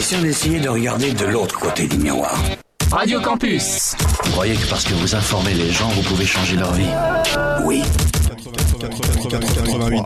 question d'essayer de regarder de l'autre côté du miroir. Radio Campus. Vous croyez que parce que vous informez les gens, vous pouvez changer leur vie Oui. 88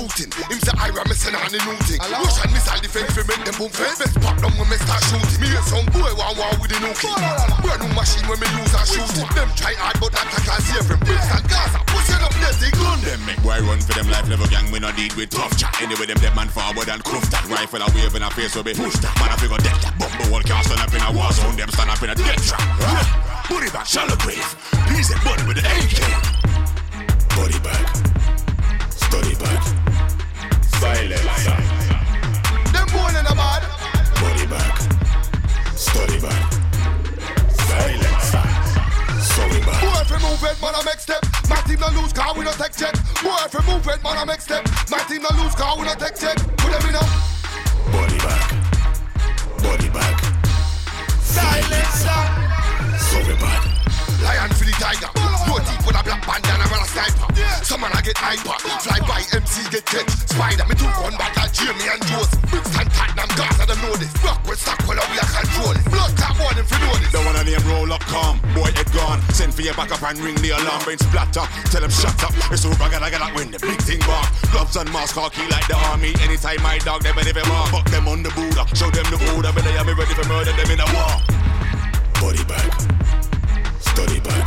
a text from Putin. Him say Ira me send on the new thing. Russian missile defense fi make them boom face. Best pop down when me start shooting. Me hear some boy want war with the new king. Brand new machine when me use and shoot it. Them try hard but that can't save them. Brixton Gaza, push up there, they gun them. Make boy run for them life level gang, we no deal with tough chat. Anyway, them dead man forward and cuff that rifle a wave in a face so be push that. Man, I figure death that bumble wall can't stand up in a war zone. Them stand up in a death trap. Put it back, shallow grave. Please, buddy with the AK. Body back. Study back. Silencer. Them born in a bad. Body back. Study back. Silencer. So we bad. Boy, if you move it, man, I make step. My team no lose car, we no take check. Boy, if you move it, man, I make step. My team no lose car, we no take check. Put them in a Body back. Body back. silencer. So we bad. Lion for the tiger. No teeth with a black bandana and a sniper. Some man I get hyper. Fly by MC get catch. Spider me two gun back like Jamie and Joseph. Brixton Tottenham Gaza them know this. Rock with stock well we are control it. Blood clot warning for know this. The one of them roll up calm, boy head gone. Send for your back up and ring the alarm, brain splatter. Tell them shut up. It's over, gotta get that when the big thing bark. Gloves and mask, khaki like the army. Anytime my dog, they better mark. Fuck them on the Buddha, show them the Buddha. They are me ready for murder them in a war. Body back. Study back.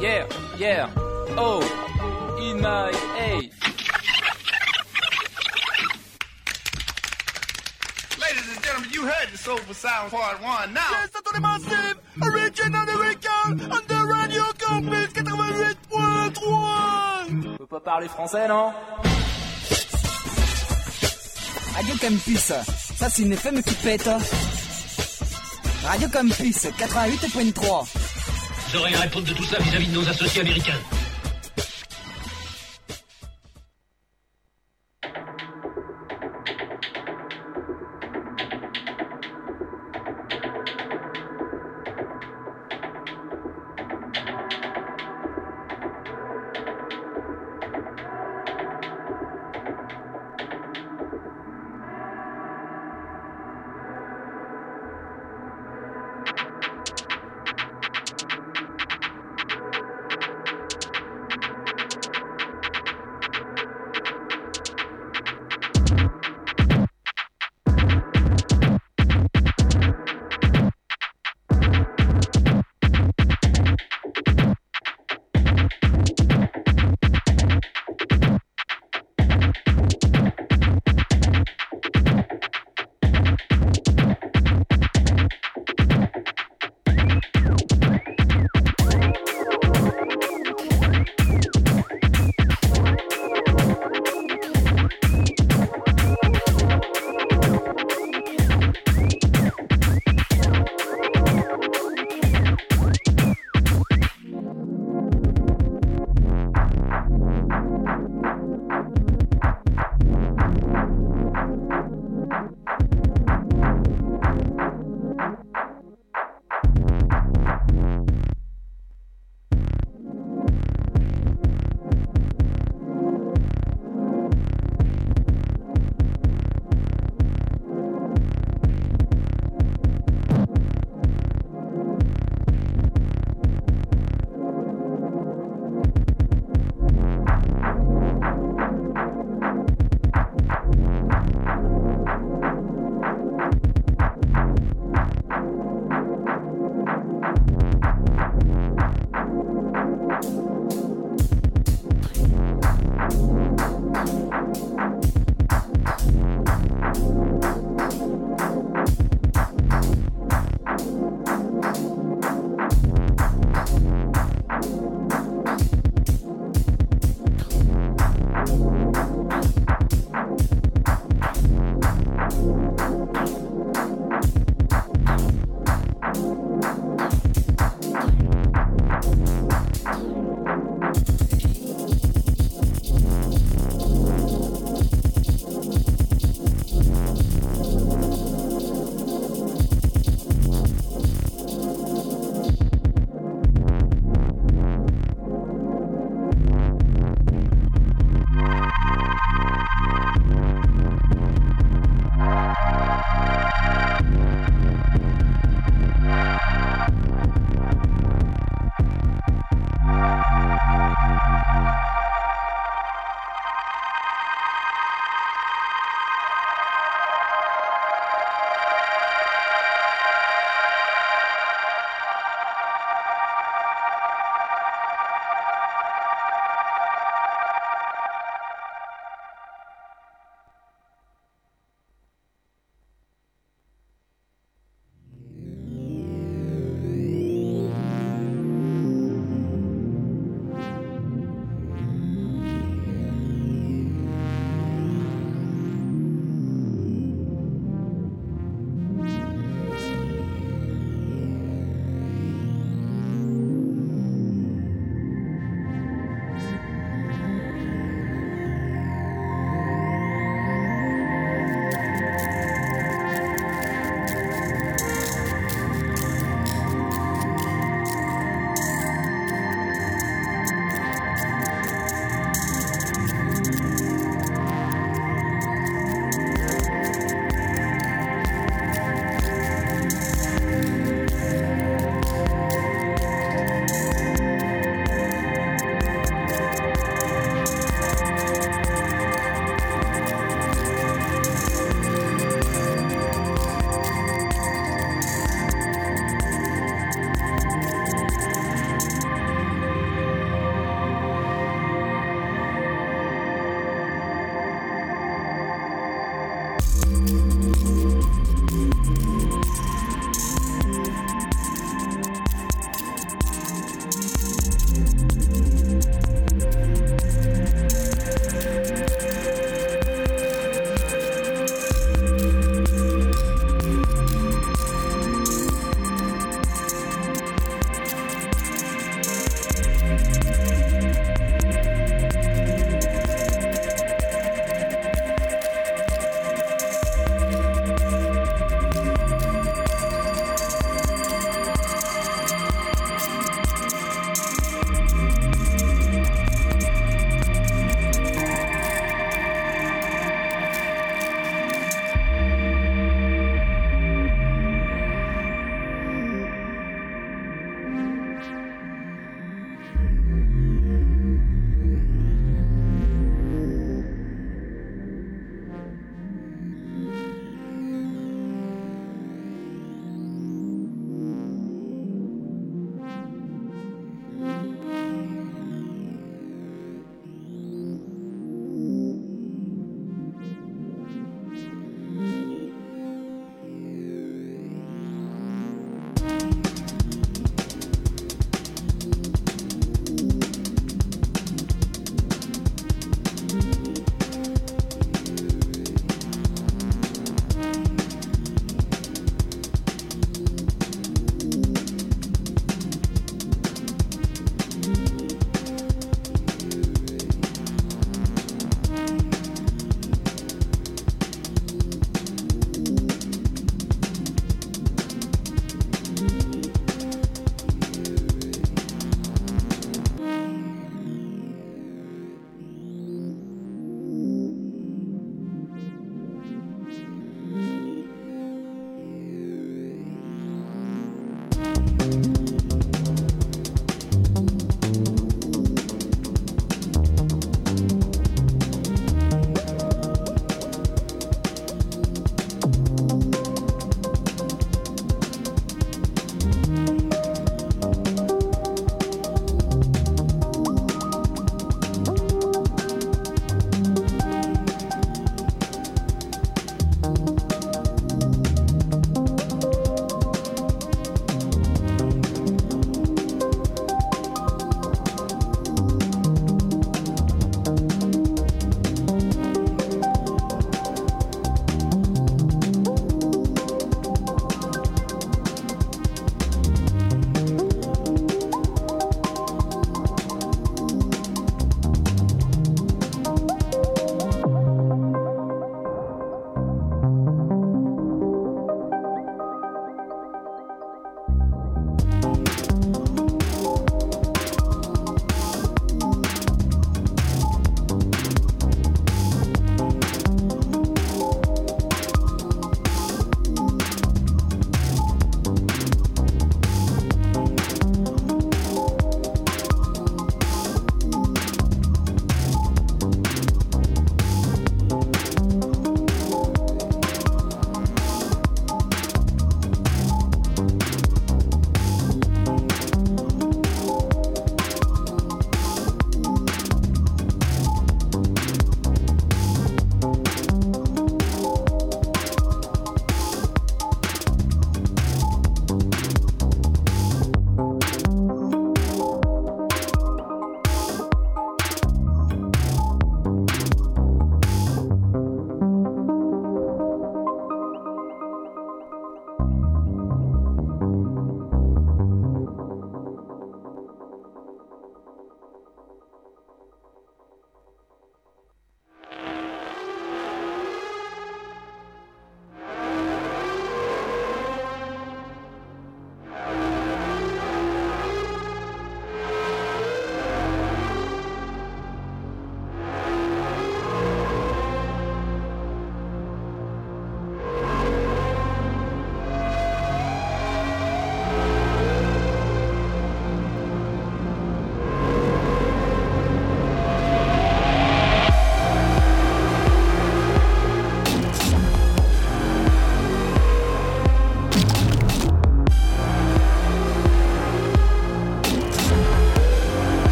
yeah, yeah. Oh, in my A. Ladies and gentlemen, you heard the Soulful Sound Part 1. Now, Yes, c'est les massifs Original American Under Radio Campus 88.3 On peut pas parler français, non? Radio Campus, ça c'est une FM qui pète. Radio Campus 88.3. Vous aurez à répondre de tout ça vis-à-vis de nos associés américains.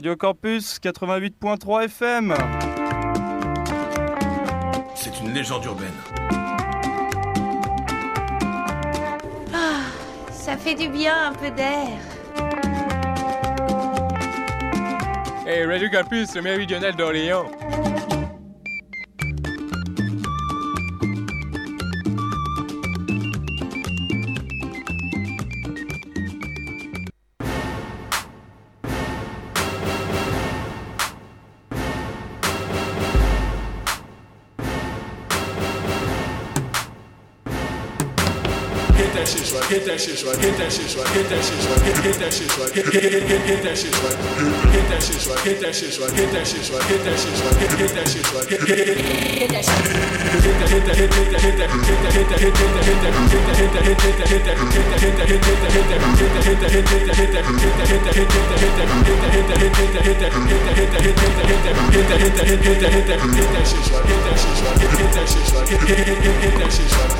Radio Campus 88.3 FM. C'est une légende urbaine. Ah, ça fait du bien un peu d'air. Hey, Radio Campus, le meilleur d'Orléans. hetes és vagy, hetes és vagy, hetes és vagy, hetes és vagy, hetes és vagy, hetes és vagy, hetes és vagy, hetes és vagy,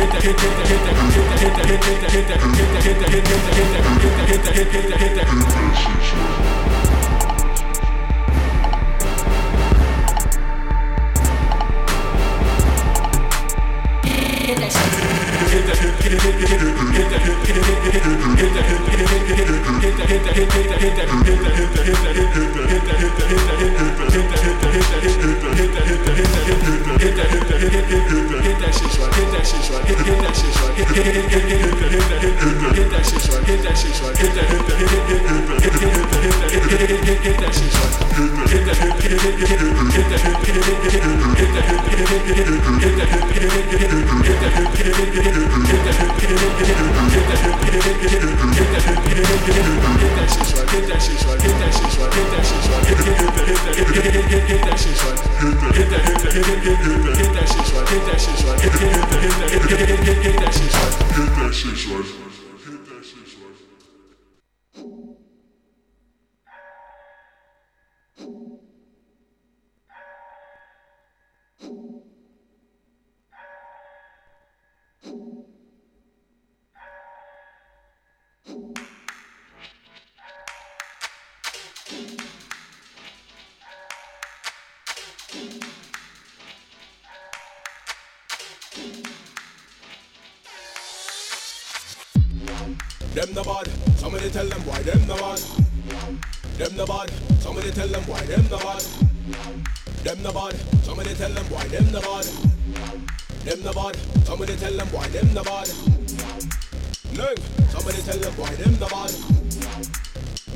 hit the hit the hit Get that Get that shit right. Them the bad, somebody tell them why them the bad. Them the bad, somebody tell them why them the bad. Them the bad, somebody tell them why them the bad. Them the bad, somebody tell them why them the bad. Lung, somebody tell them why them the bad.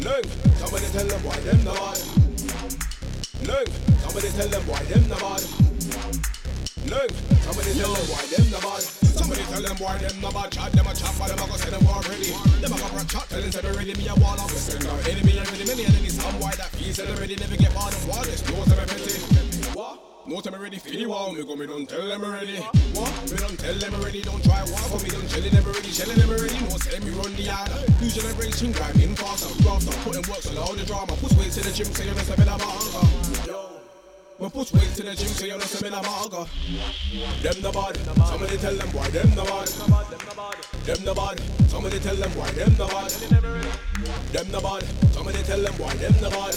Lung, somebody tell them why them the bad. Lung, somebody tell them why them the bad. Lung, somebody tell them why them the bad. Somebody tell them why them the bad. Chat them a chat, but them a go say them war ready. Them a go a chat, tell them say they ready. Me a wall up, send our enemy and ready. Many enemies, some why that feel say they ready. Never get bored of war. This knows them pretty. What? No time ready for the war, me go me don't tell them already. What? Me don't tell them already, don't try war for me, don't tell them already, shelling them already. No say me run the yard. New generation grinding faster, faster, putting works on all the drama. Push weight to the gym, say a bit of a Yo. Me push weight to the gym, you're a bit of a Them the bad, somebody tell them why them the bad. Them the bad, somebody tell them why them the bad. Them the bad, somebody tell them why them the bad.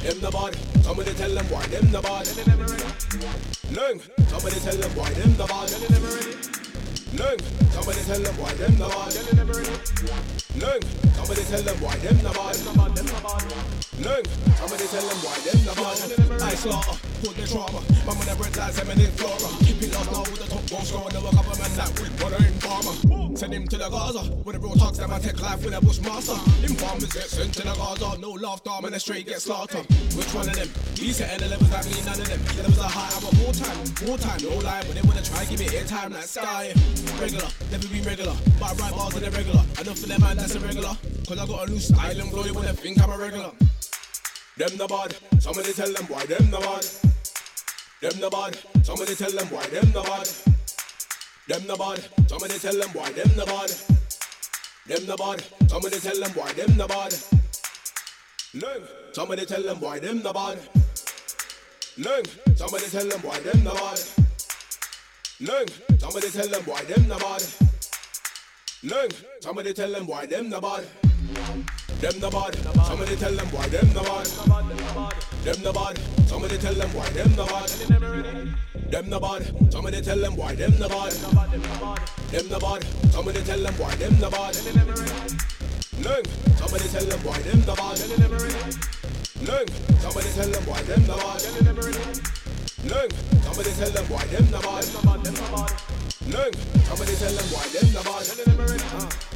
Them the bad, somebody tell them why them the bad. Lung, somebody tell them why them the bad. Lung, somebody tell them why them the bad. Lung, somebody tell them why them the bad. Lung, somebody tell them why them the bad. I slaughter, put the trauma. Mama never dies, I'm in flora. Keep it lost now with the top goal scorer. Never cover man that with brother in farmer. Send him to the Gaza. With the real talks that my tech life with a bushmaster. Informers get sent to the Gaza. No laughter, man, the straight get slaughtered. Which one of them? These setting the levels that mean none of them. The levels are high, I want more time, more time, no lie. But they wanna try, give me airtime like sky. Regular, never be regular. But I write bars in regular. Enough for them, man, that's a regular. Cause I got a loose island glow, they wanna think I'm a regular. Them the bad, somebody tell them why them the bad. Them the bad, somebody tell them why them the bad. Them the bad, somebody tell them why them the bad. Them the bad, somebody tell them why them the bad. Lung, somebody tell them why them the bad. Lung, somebody tell them why them the bad. Lung, somebody tell them why them the bad. Lung, somebody tell them why them the bad. Them the bad, somebody tell them why them the bad. Them the bad, somebody tell them why them the bad. Them the bad, somebody tell them why them the bad. Them the bad, somebody tell them why them the bad. Lung, somebody tell them why them the bad. Lung, somebody tell them why them the bad. Lung, somebody tell them why them the bad. Lung, somebody tell them why them the bad.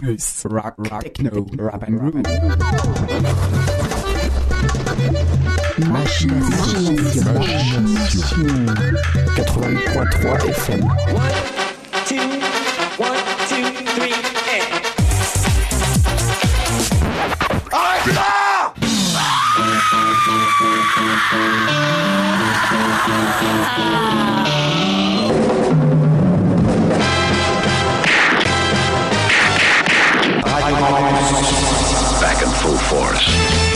Campus. Rock, rock, techno, rap and groove. Machination. Machination. 83.3 FM. One, two, one, two, three, and. Arrête force.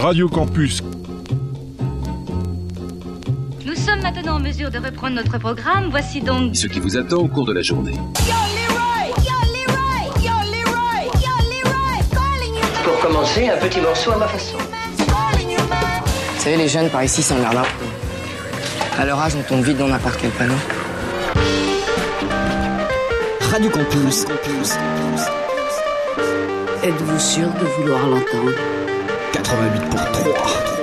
Radio Campus. Nous sommes maintenant en mesure de reprendre notre programme. Voici donc ce qui vous attend au cours de la journée. Pour commencer, un petit morceau à ma façon. Vous savez, les jeunes par ici s'emmerdent un peu. À leur âge, on tombe vite dans n'importe quel panneau. Radio Campus. Êtes-vous sûr de vouloir l'entendre? 88 pour 3.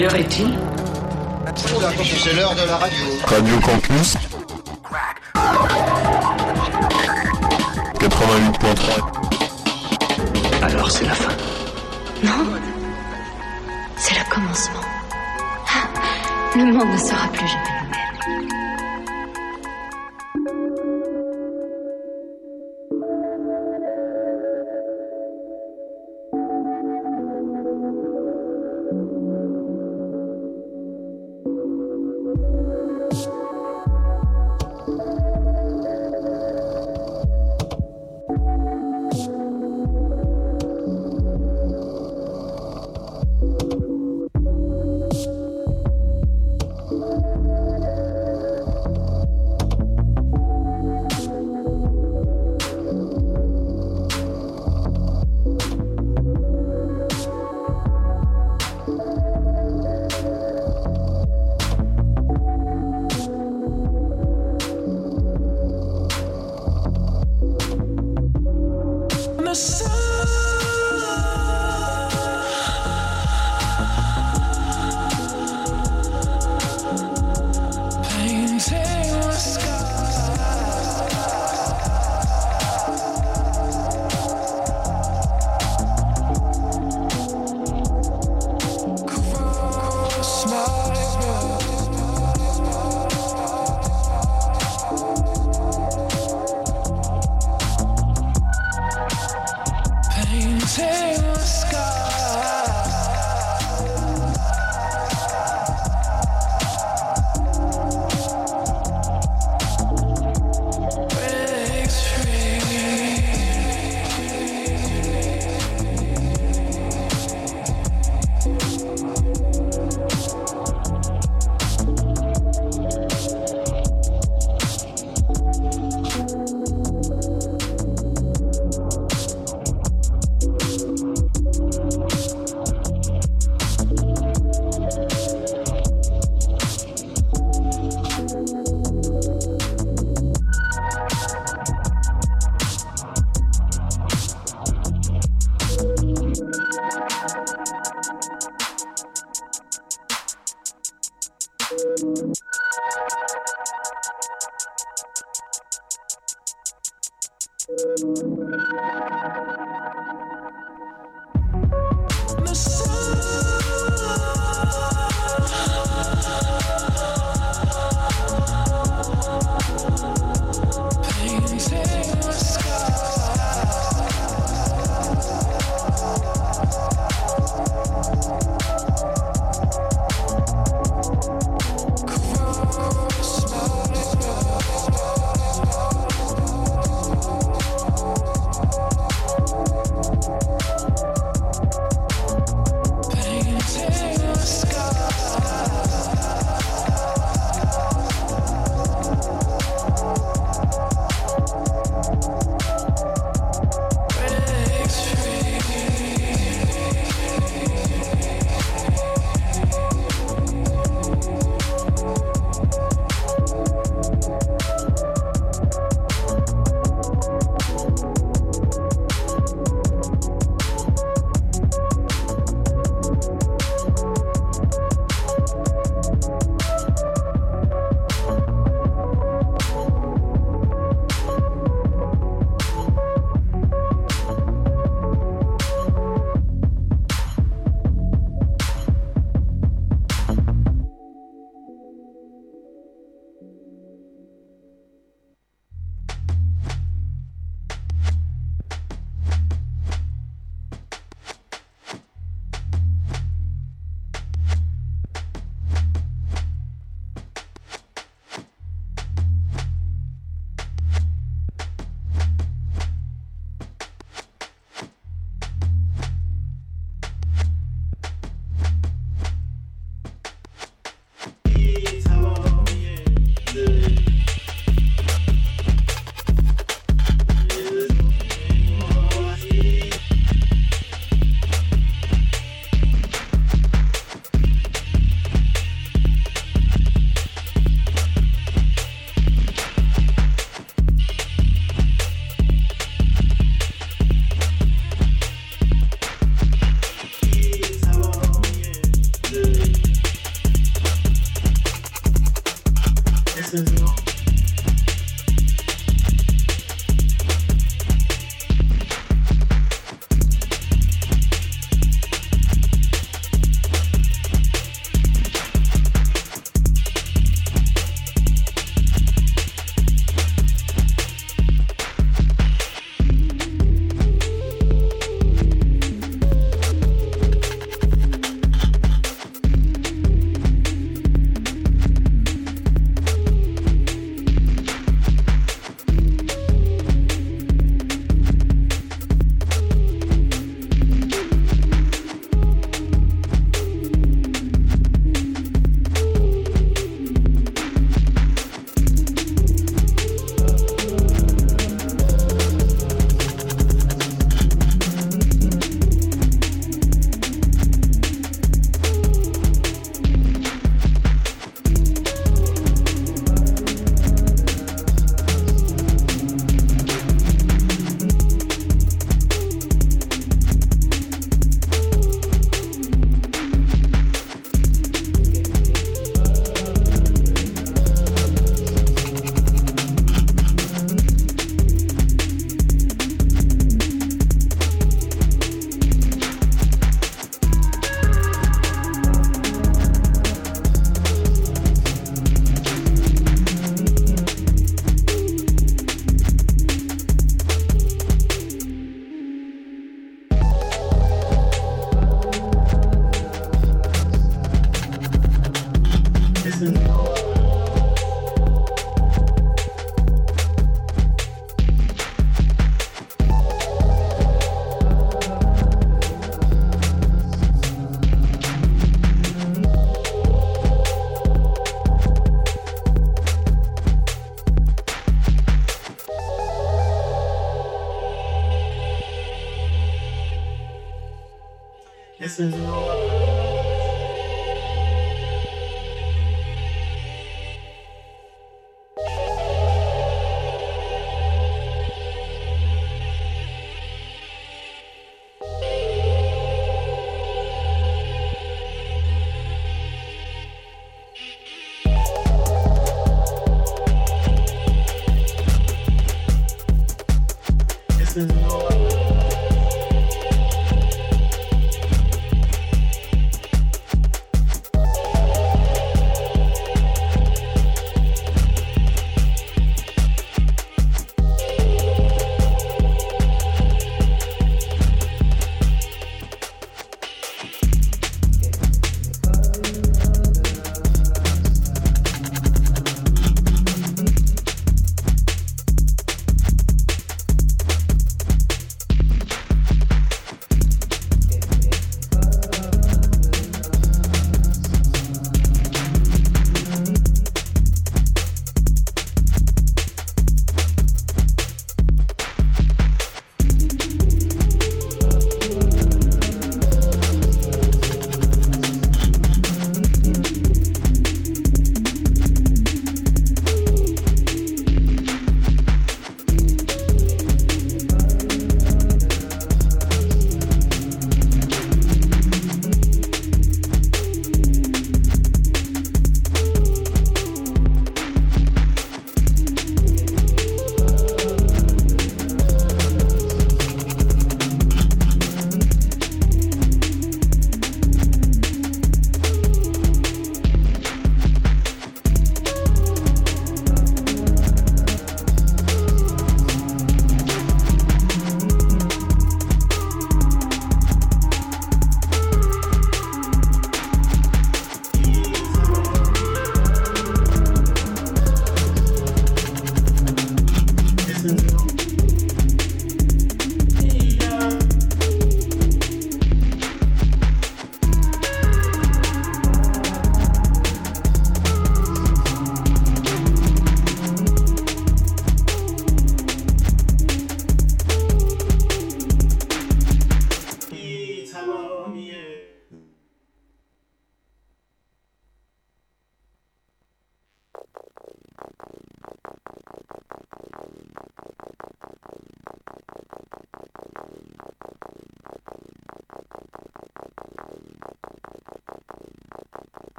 Quelle heure est-il C'est l'heure de la radio. Radio Campus 88.3 Alors c'est la fin. Non. C'est le commencement. Ah, Le monde ne sera plus jamais le même.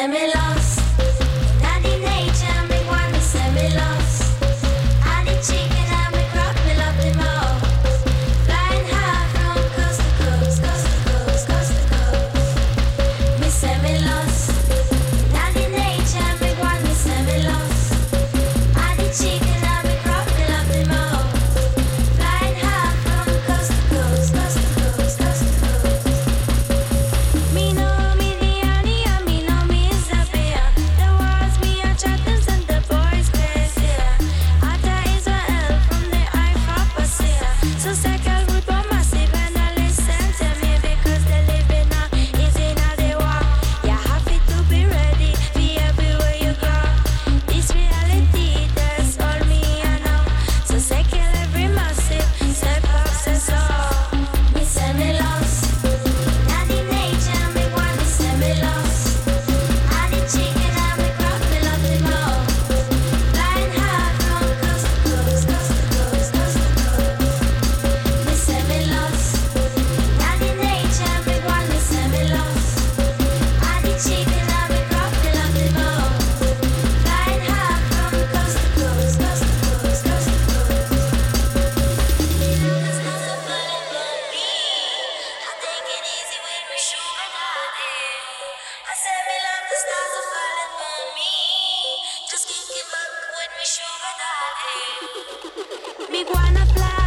Se lost, Me wanna fly.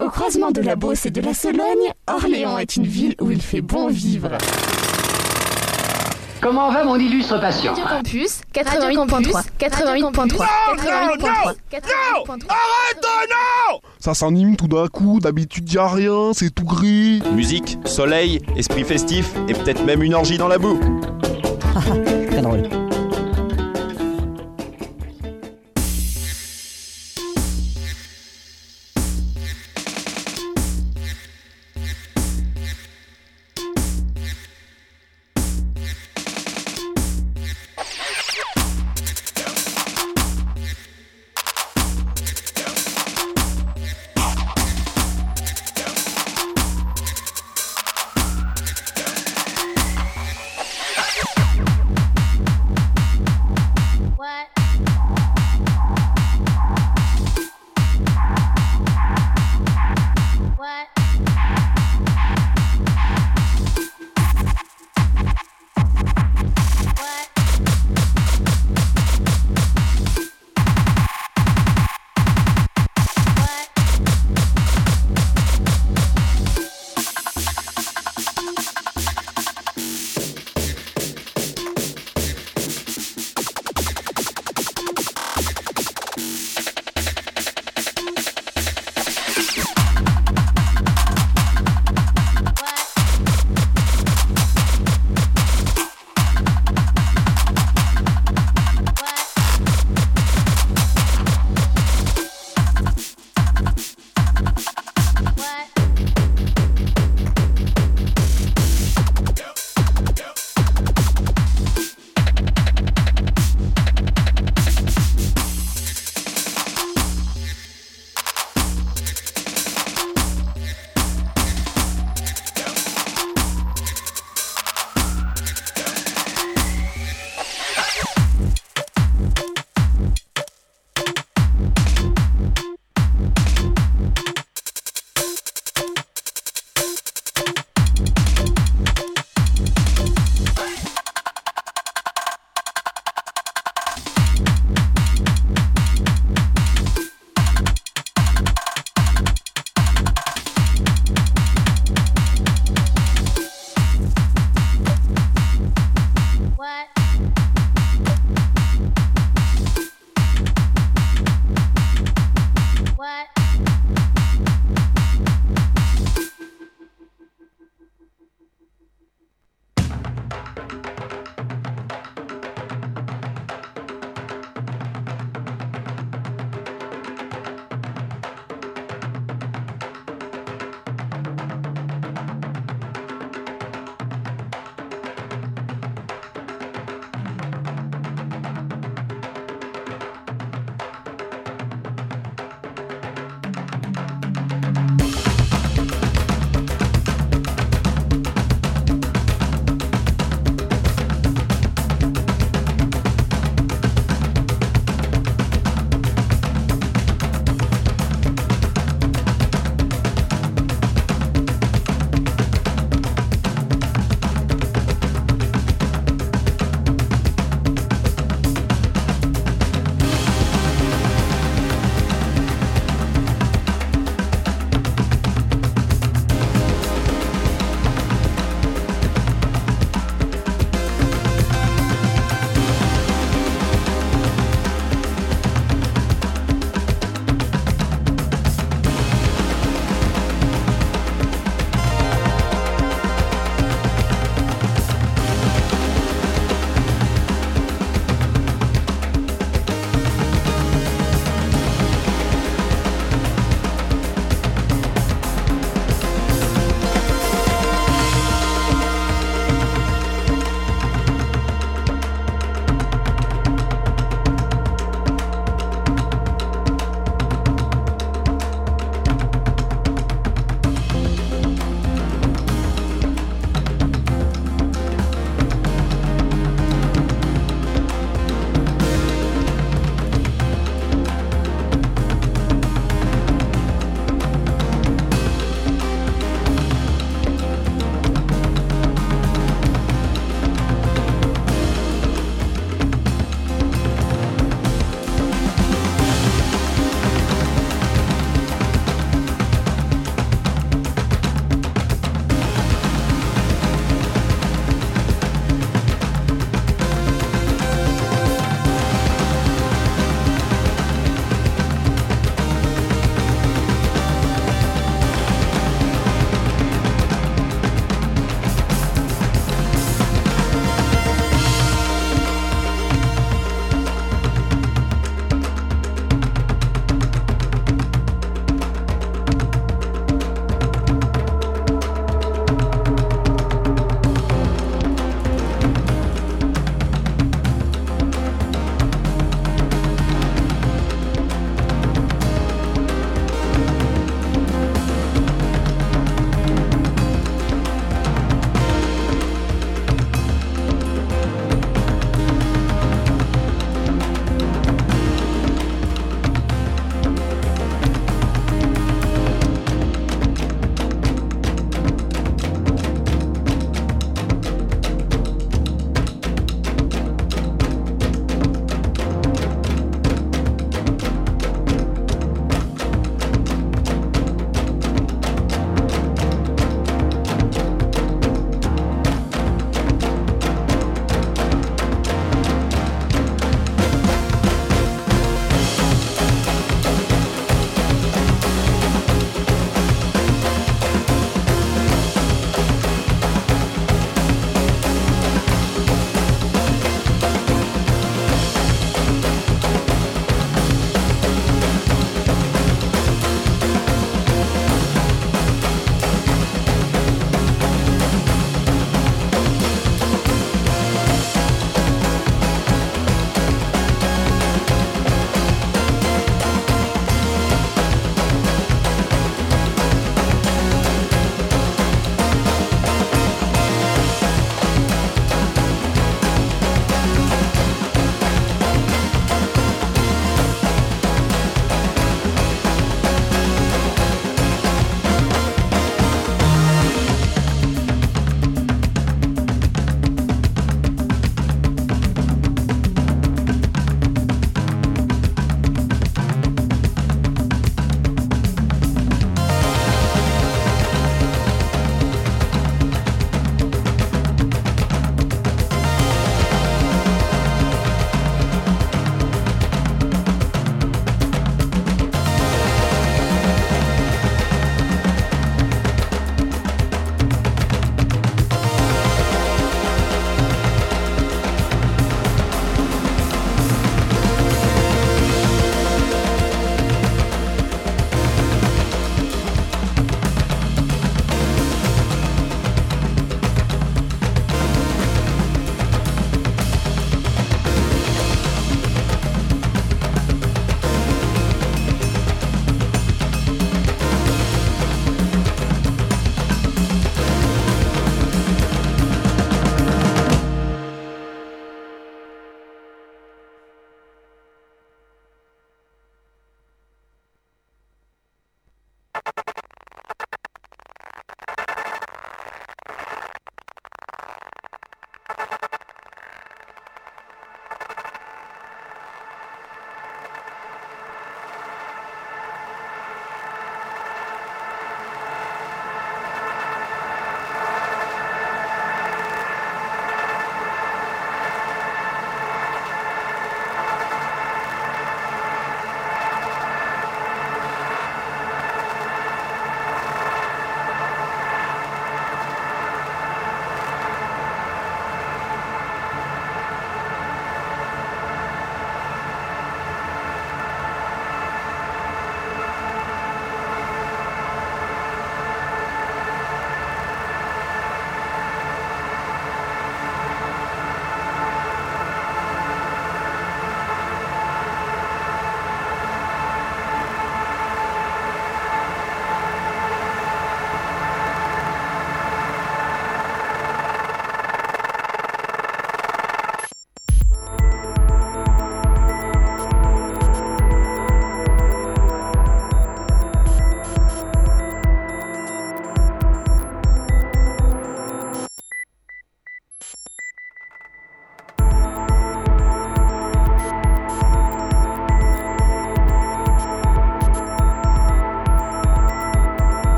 Au croisement de la Beauce et de la Sologne, Orléans est une ville où il fait bon vivre. Comment va mon illustre patient Radio Campus, 88.3, 88.3, 88.3, 88.3. Arrête, oh non Ça s'anime tout d'un coup, d'habitude y a rien, c'est tout gris. Musique, soleil, esprit festif et peut-être même une orgie dans la boue. Ah, ah, très drôle.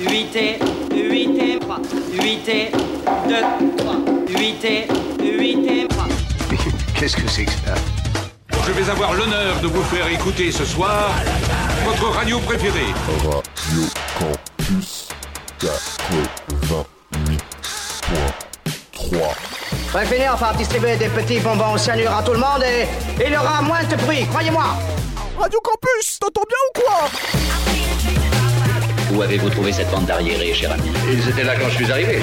8 et 8 et 3, 8 et Qu'est-ce que c'est que ça Je vais avoir l'honneur de vous faire écouter ce soir votre radio préférée. Radio Campus 88.3. Faudrait finir par distribuer des petits bonbons au cyanure à tout le monde et il y aura moins de bruit, croyez-moi. Radio Campus, t'entends bien ou quoi? Où avez-vous trouvé cette bande d'arriérés, cher ami? Ils étaient là quand je suis arrivé.